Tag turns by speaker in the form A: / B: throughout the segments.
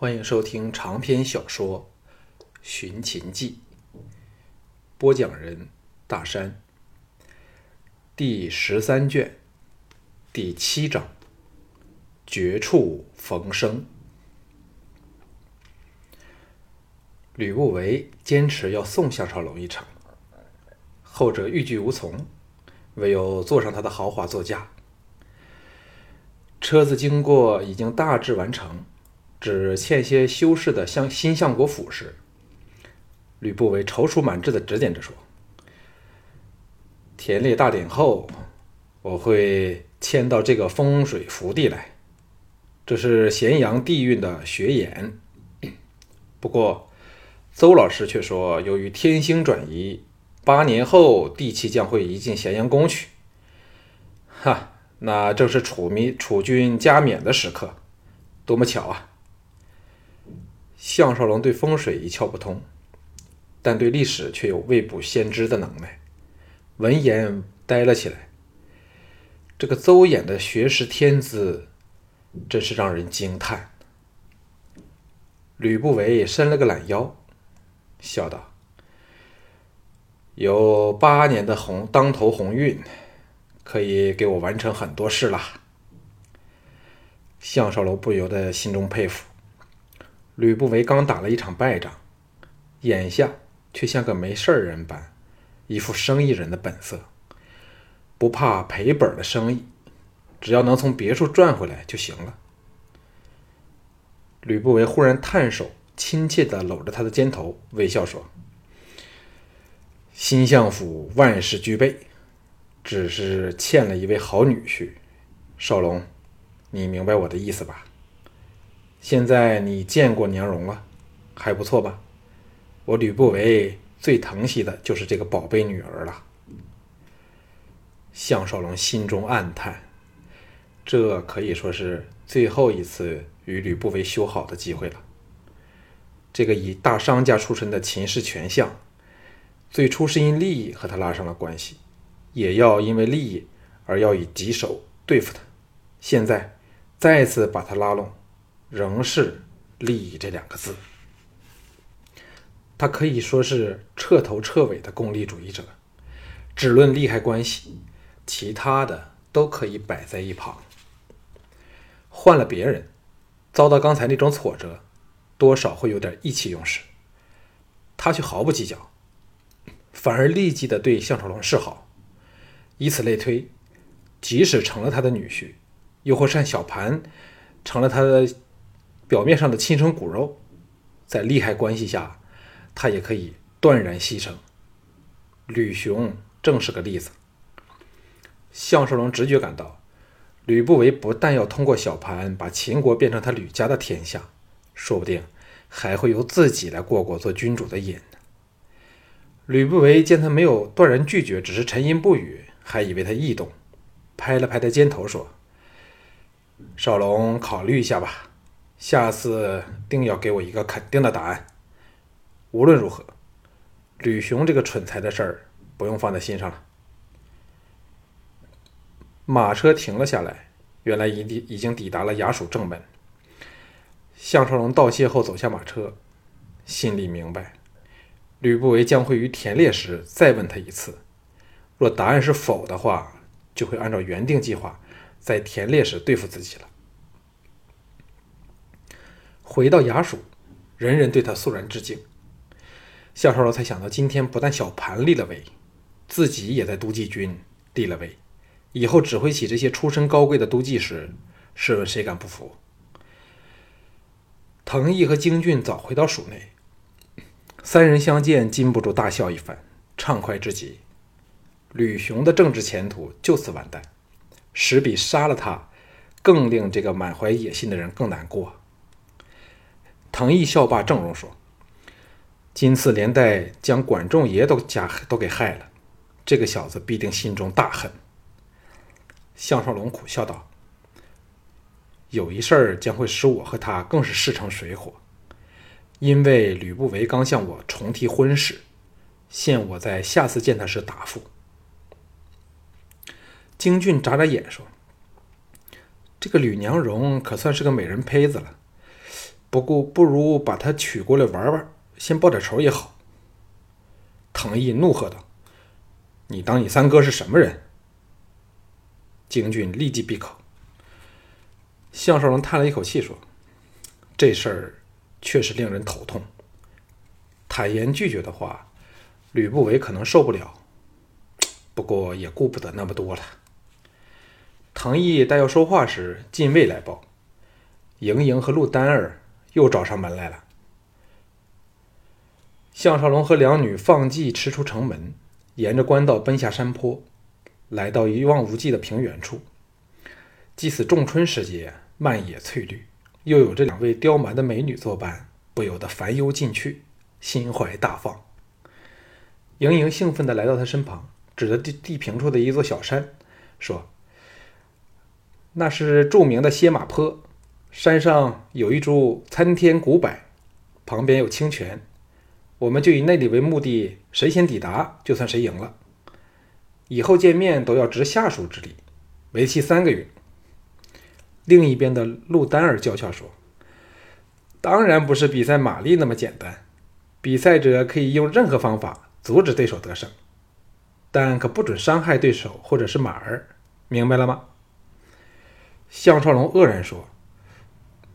A: 欢迎收听长篇小说《寻秦记》，播讲人大山，第十三卷第七章：绝处逢生。吕不韦坚持要送项少龙一程，后者欲拒无从，唯有坐上他的豪华座驾。车子经过已经大致完成，只欠些修饰的相新相国府时，吕不韦踌躇满志的指点着说：“田猎大典后，我会迁到这个风水福地来，这是咸阳地运的学眼。不过，邹老师却说，由于天星转移，八年后地气将会移进咸阳宫去。哈！”那正是楚民楚军加冕的时刻，多么巧啊！项少龙对风水一窍不通，但对历史却有未卜先知的能耐。闻言呆了起来。这个邹衍的学识天资，真是让人惊叹。吕不韦伸了个懒腰，笑道：“有八年的红当头鸿运。”可以给我完成很多事了。项少龙不由得心中佩服。吕不韦刚打了一场败仗，眼下却像个没事人般，一副生意人的本色，不怕赔本的生意，只要能从别处赚回来就行了。吕不韦忽然探手，亲切地搂着他的肩头，微笑说：“新相府万事俱备。”只是欠了一位好女婿，少龙，你明白我的意思吧？现在你见过娘容了，还不错吧？我吕不韦最疼惜的就是这个宝贝女儿了。项少龙心中暗叹，这可以说是最后一次与吕不韦修好的机会了。这个以大商家出身的秦氏权相，最初是因利益和他拉上了关系。也要因为利益而要以棘手对付他，现在再次把他拉拢，仍是利益这两个字。他可以说是彻头彻尾的功利主义者，只论利害关系，其他的都可以摆在一旁。换了别人，遭到刚才那种挫折，多少会有点意气用事，他却毫不计较，反而立即的对项少龙示好。以此类推，即使成了他的女婿，又或是小盘成了他的表面上的亲生骨肉，在利害关系下，他也可以断然牺牲。吕雄正是个例子。项少龙直觉感到，吕不韦不但要通过小盘把秦国变成他吕家的天下，说不定还会由自己来过过做君主的瘾。吕不韦见他没有断然拒绝，只是沉吟不语。还以为他异动，拍了拍他肩头说：“少龙，考虑一下吧，下次定要给我一个肯定的答案。无论如何，吕雄这个蠢材的事儿不用放在心上了。”马车停了下来，原来已抵已经抵达了衙署正门。项少龙道谢后走下马车，心里明白，吕不韦将会于田猎时再问他一次。若答案是否的话，就会按照原定计划在田猎时对付自己了。回到衙署，人人对他肃然致敬。夏少才想到，今天不但小盘立了威，自己也在都记军立了威，以后指挥起这些出身高贵的都记时，试问谁敢不服？藤毅和京俊早回到署内，三人相见，禁不住大笑一番，畅快之极。吕雄的政治前途就此完蛋，实比杀了他更令这个满怀野心的人更难过。藤毅笑罢，郑荣说：“今次连带将管仲爷都加都给害了，这个小子必定心中大恨。”项少龙苦笑道：“有一事儿将会使我和他更是势成水火，因为吕不韦刚向我重提婚事，限我在下次见他时答复。”京俊眨眨眼说：“这个吕娘荣可算是个美人胚子了，不过不如把他娶过来玩玩，先报点仇也好。”唐毅怒喝道：“你当你三哥是什么人？”京俊立即闭口。项少龙叹了一口气说：“这事儿确实令人头痛。坦言拒绝的话，吕不韦可能受不了。不过也顾不得那么多了。”唐毅待要说话时，禁卫来报：莹莹和陆丹儿又找上门来了。项少龙和两女放骑驰出城门，沿着官道奔下山坡，来到一望无际的平原处。即使仲春时节，漫野翠绿，又有这两位刁蛮的美女作伴，不由得烦忧尽去，心怀大放。盈盈兴奋地来到他身旁，指着地地平处的一座小山，说：“那是著名的歇马坡，山上有一株参天古柏，旁边有清泉。”我们就以那里为目的，谁先抵达，就算谁赢了。以后见面都要执下属之礼，为期三个月。另一边的陆丹儿娇俏说：“当然不是比赛马力那么简单，比赛者可以用任何方法阻止对手得胜，但可不准伤害对手或者是马儿，明白了吗？”项少龙愕然说：“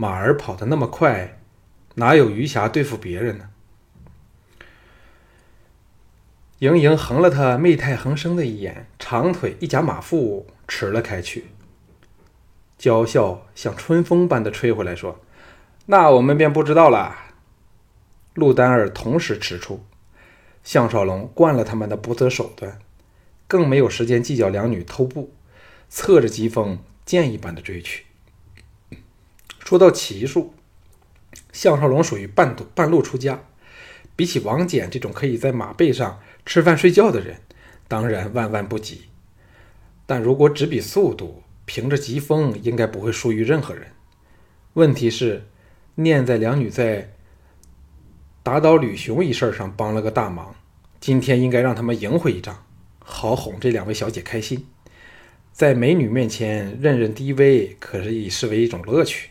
A: 马儿跑得那么快，哪有余暇对付别人呢？”盈盈横了他媚态横生的一眼，长腿一夹马腹，驰了开去。娇笑像春风般的吹回来，说：“那我们便不知道了。”陆丹儿同时驰出，项少龙惯了他们的不择手段，更没有时间计较两女偷步，侧着疾风箭一般的追去。说到骑术，项少龙属于半途半路出家，比起王翦这种可以在马背上。吃饭睡觉的人，当然万万不及。但如果只比速度，凭着疾风，应该不会输于任何人。问题是，念在两女在打倒吕雄一事上帮了个大忙，今天应该让他们赢回一仗，好哄这两位小姐开心。在美女面前认认低微，可是以视为一种乐趣。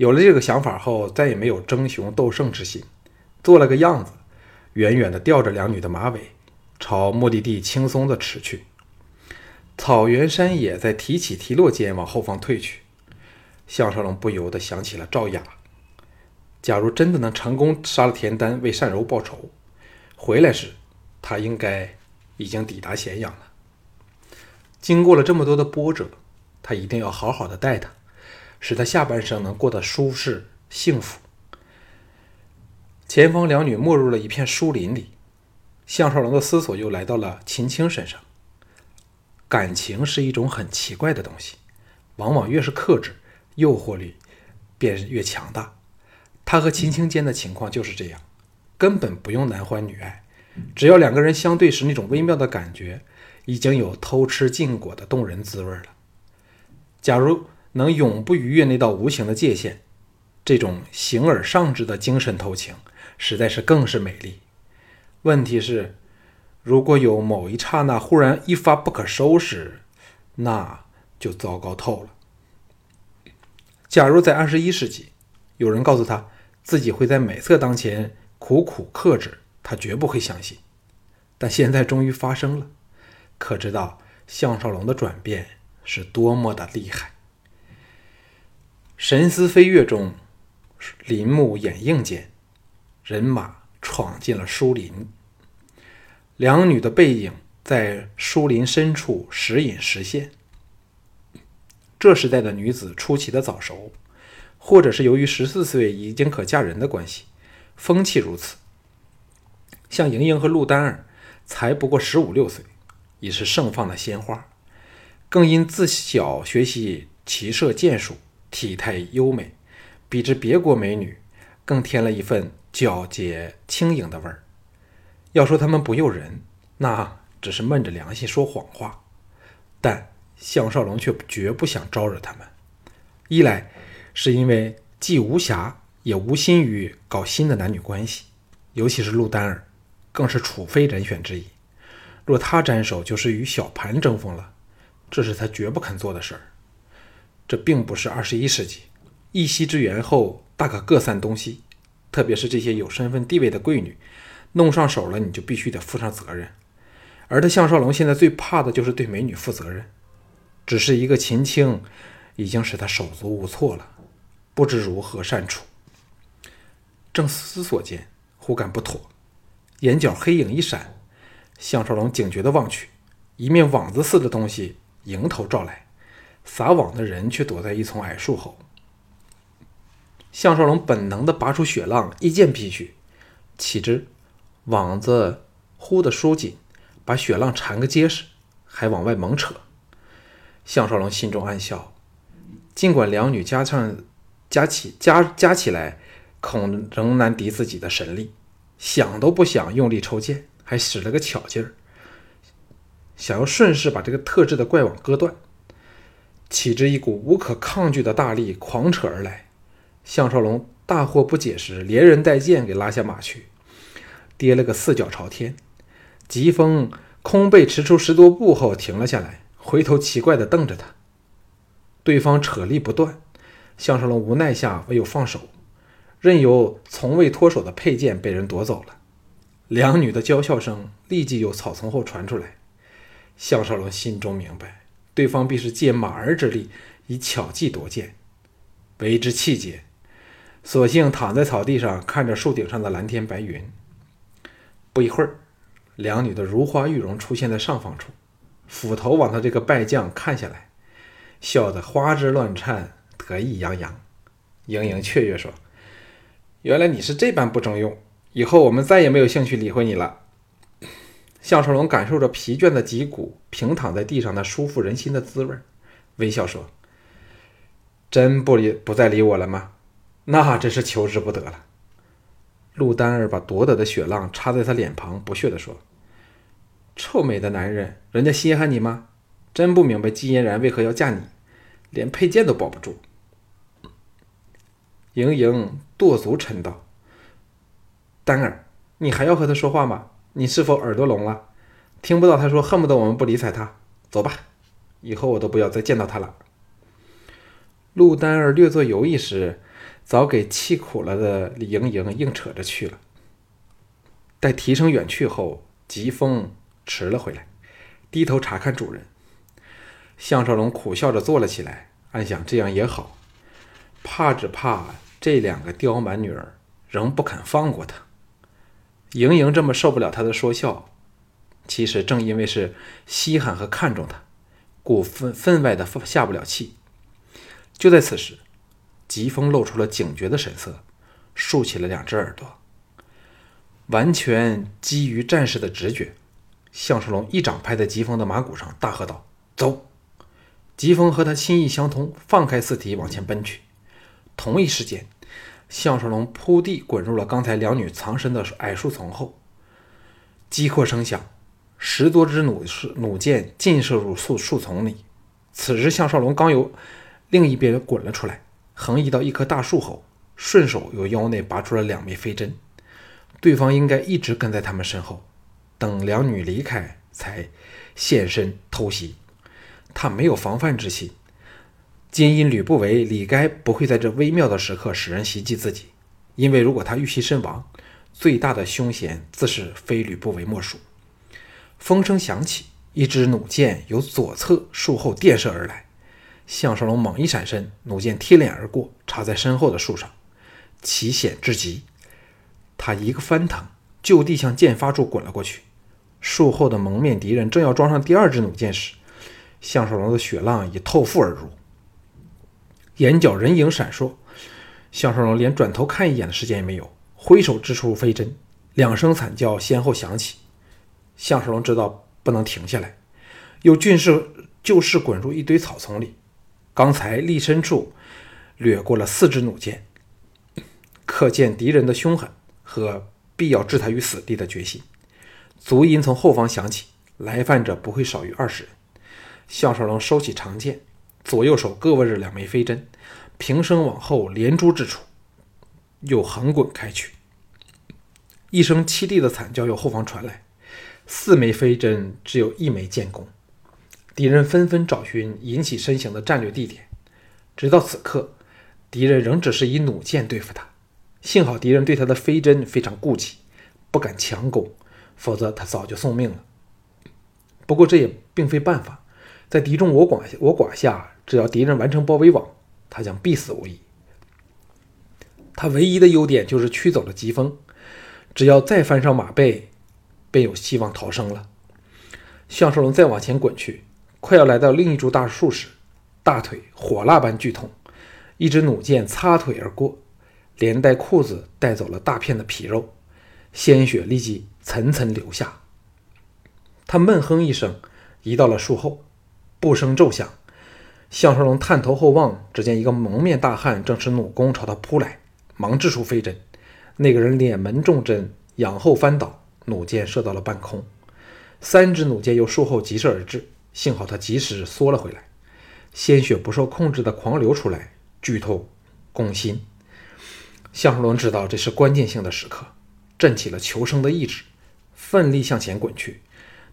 A: 有了这个想法后，再也没有争雄斗胜之心，做了个样子。远远地吊着两女的马尾，朝目的地轻松地驰去。草原山野在提起提落间往后方退去。项少龙不由得想起了赵雅。假如真的能成功杀了田丹，为善柔报仇，回来时他应该已经抵达咸阳了。经过了这么多的波折，他一定要好好的待她，使他下半生能过得舒适幸福。前方两女没入了一片树林里，项少龙的思索又来到了秦青身上。感情是一种很奇怪的东西，往往越是克制，诱惑力便越强大。他和秦青间的情况就是这样，根本不用男欢女爱，只要两个人相对时那种微妙的感觉，已经有偷吃禁果的动人滋味了。假如能永不逾越那道无形的界限，这种形而上之的精神偷情。实在是更是美丽。问题是，如果有某一刹那忽然一发不可收拾，那就糟糕透了。假如在二十一世纪，有人告诉他自己会在美色当前苦苦克制，他绝不会相信。但现在终于发生了，可知道项少龙的转变是多么的厉害？神思飞跃中，林木掩映间。人马闯进了树林，两女的背影在树林深处时隐时现。这时代的女子出奇的早熟，或者是由于十四岁已经可嫁人的关系，风气如此。像莹莹和陆丹儿才不过十五六岁，已是盛放的鲜花，更因自小学习骑射剑术，体态优美，比之别国美女，更添了一份。皎洁轻盈的味儿。要说他们不诱人，那只是闷着良心说谎话。但项少龙却绝不想招惹他们。一来是因为既无暇也无心于搞新的男女关系，尤其是陆丹儿，更是处非人选之一。若他沾手就是与小盘争锋了，这是他绝不肯做的事儿。这并不是二十一世纪，一夕之缘后。大可各散东西。特别是这些有身份地位的贵女，弄上手了，你就必须得负上责任。而他项少龙现在最怕的就是对美女负责任。只是一个秦青，已经使他手足无措了，不知如何善处。正思索间，忽感不妥，眼角黑影一闪，项少龙警觉地望去，一面网子似的东西迎头照来，撒网的人却躲在一丛矮树后。项少龙本能地拔出雪浪，一剑劈去，岂知网子忽地收紧，把雪浪缠个结实，还往外猛扯。项少龙心中暗笑，尽管两女加上加起加加起来，恐仍难敌自己的神力，想都不想用力抽剑，还使了个巧劲儿，想要顺势把这个特制的怪网割断。岂知一股无可抗拒的大力狂扯而来，项少龙大惑不解时，连人带剑给拉下马去，跌了个四脚朝天。疾风空背驰出十多步后停了下来。回头奇怪地瞪着他，对方扯力不断，项少龙无奈下唯有放手，任由从未脱手的佩剑被人夺走了。两女的娇笑声立即由草丛后传出来，项少龙心中明白，对方必是借马儿之力以巧计夺剑，为之气结，索性躺在草地上看着树顶上的蓝天白云。不一会儿，两女的如花玉容出现在上方处。斧头往他这个败将看下来，笑得花枝乱颤，得意洋洋。盈盈雀跃说：“原来你是这般不中用，以后我们再也没有兴趣理会你了。”项少龙感受着疲倦的脊骨平躺在地上那舒服人心的滋味，微笑说：“真不理不再理我了吗？那真是求之不得了。”陆丹儿把夺得的雪浪插在他脸庞，不屑地说。臭美的男人，人家稀罕你吗？真不明白季嫣然为何要嫁你，连佩剑都保不住。盈盈跺足嗔道：“丹儿，你还要和他说话吗？你是否耳朵聋了？听不到他说恨不得我们不理睬他？走吧，以后我都不要再见到他了。”陆丹儿略作犹豫时，早给气苦了的李盈盈硬扯着去了。待提声远去后，疾风。迟了回来，低头查看主人。项少龙苦笑着坐了起来，暗想这样也好，怕只怕这两个刁蛮女儿仍不肯放过他。盈盈这么受不了他的说笑，其实正因为是稀罕和看重他，故分分外的下不了气。就在此时，疾风露出了警觉的神色，竖起了两只耳朵，完全基于战士的直觉。项少龙一掌拍在疾风的马骨上，大喝道：“走！”疾风和他心意相通，放开四蹄往前奔去。同一时间，项少龙扑地滚入了刚才两女藏身的矮树丛后。击破声响，十多支弩弩箭尽射入树树丛里。此时，项少龙刚由另一边滚了出来，横移到一棵大树后，顺手由腰内拔出了两枚飞针。对方应该一直跟在他们身后。等两女离开，才现身偷袭。他没有防范之心，今因吕不韦、李该不会在这微妙的时刻使人袭击自己，因为如果他遇袭身亡，最大的凶险自是非吕不韦莫属。风声响起，一支弩箭由左侧树后电射而来。项少龙猛一闪身，弩箭贴脸而过，插在身后的树上，奇险至极。他一个翻腾，就地向箭发处滚了过去。树后的蒙面敌人正要装上第二支弩箭时，项少龙的血浪已透腹而入，眼角人影闪烁，项少龙连转头看一眼的时间也没有，挥手掷出飞针，两声惨叫先后响起。项少龙知道不能停下来，又俊势就势滚入一堆草丛里，刚才立身处掠过了四支弩箭，可见敌人的凶狠和必要置他于死地的决心。足音从后方响起，来犯者不会少于二十人。项少龙收起长剑，左右手各握着两枚飞针，平身往后连珠掷出，又横滚开去。一声凄厉的惨叫由后方传来，四枚飞针只有一枚建功。敌人纷纷找寻引起身形的战略地点，直到此刻，敌人仍只是以弩箭对付他。幸好敌人对他的飞针非常顾忌，不敢强攻，否则他早就送命了。不过这也并非办法，在敌众我寡我寡下，只要敌人完成包围网，他将必死无疑。他唯一的优点就是驱走了疾风，只要再翻上马背，便有希望逃生了。项少龙再往前滚去，快要来到另一株大树时，大腿火辣般剧痛，一支弩箭擦腿而过。连带裤子带走了大片的皮肉，鲜血立即层层流下。他闷哼一声，移到了树后，步声骤响。项少龙探头后望，只见一个蒙面大汉正持弩弓朝他扑来，忙掷出飞针。那个人脸门中针，仰后翻倒，弩箭射到了半空。三支弩箭由树后急射而至，幸好他及时缩了回来，鲜血不受控制的狂流出来，剧痛攻心。项少龙知道这是关键性的时刻，振起了求生的意志，奋力向前滚去。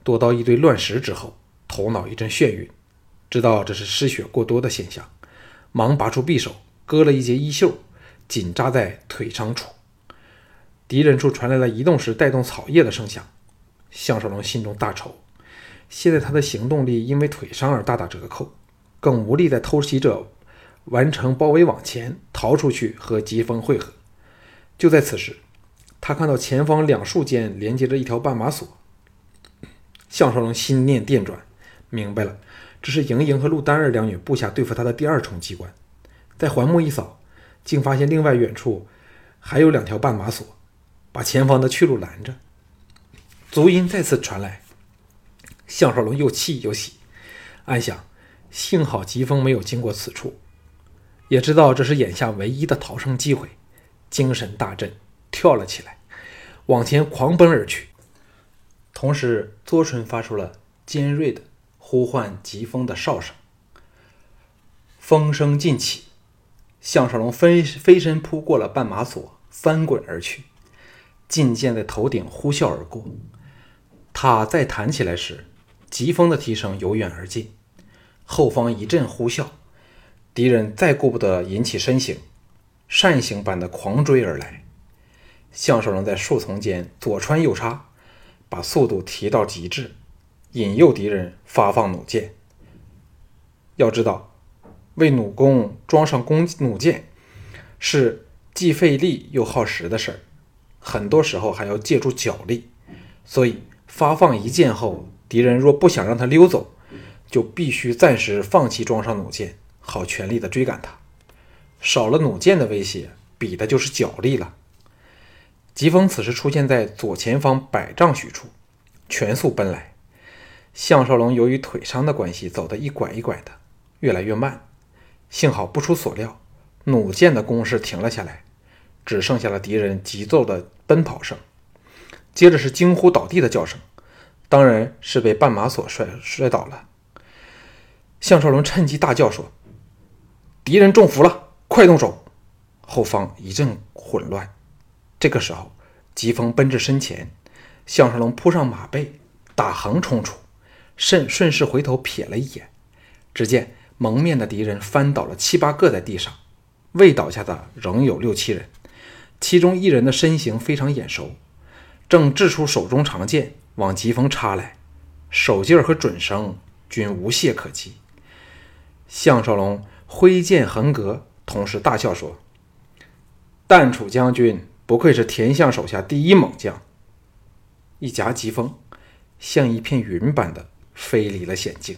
A: 躲到一堆乱石之后，头脑一阵眩晕，知道这是失血过多的现象，忙拔出匕首，割了一截衣袖，紧扎在腿伤处。敌人处传来了移动时带动草叶的声响，项少龙心中大愁。现在他的行动力因为腿伤而大打折扣，更无力在偷袭者。完成包围网前逃出去和疾风会合。就在此时，他看到前方两树间连接着一条绊马索。项少龙心念电转，明白了，这是莹莹和陆丹儿两女布下对付他的第二重机关。在环目一扫，竟发现另外远处还有两条绊马索，把前方的去路拦着。足音再次传来，项少龙又气又喜，暗想：幸好疾风没有经过此处。也知道这是眼下唯一的逃生机会，精神大振，跳了起来，往前狂奔而去。同时，左唇发出了尖锐的呼唤疾风的哨声。风声尽起，项少龙飞飞身扑过了绊马索，翻滚而去。劲箭在头顶呼啸而过。他再弹起来时，疾风的蹄声由远而近，后方一阵呼啸。敌人再顾不得引起身形，扇形般的狂追而来。项少龙在树丛间左穿右插，把速度提到极致，引诱敌人发放弩箭。要知道，为弩弓装上弓弩箭是既费力又耗时的事儿，很多时候还要借助脚力。所以发放一箭后，敌人若不想让他溜走，就必须暂时放弃装上弩箭。好全力的追赶他，少了弩箭的威胁，比的就是脚力了。疾风此时出现在左前方百丈许处，全速奔来。项少龙由于腿伤的关系，走得一拐一拐的，越来越慢。幸好不出所料，弩箭的攻势停了下来，只剩下了敌人急骤的奔跑声，接着是惊呼倒地的叫声，当然是被绊马索摔摔倒了。项少龙趁机大叫说。敌人中伏了，快动手！后方一阵混乱。这个时候，疾风奔至身前，项少龙扑上马背，打横冲出，甚顺势回头瞥了一眼，只见蒙面的敌人翻倒了七八个在地上，未倒下的仍有六七人，其中一人的身形非常眼熟，正掷出手中长剑往疾风插来，手劲儿和准绳均无懈可击。项少龙。挥剑横格，同时大笑说：“淡楚将军不愧是田相手下第一猛将。”一夹疾风，像一片云般的飞离了险境。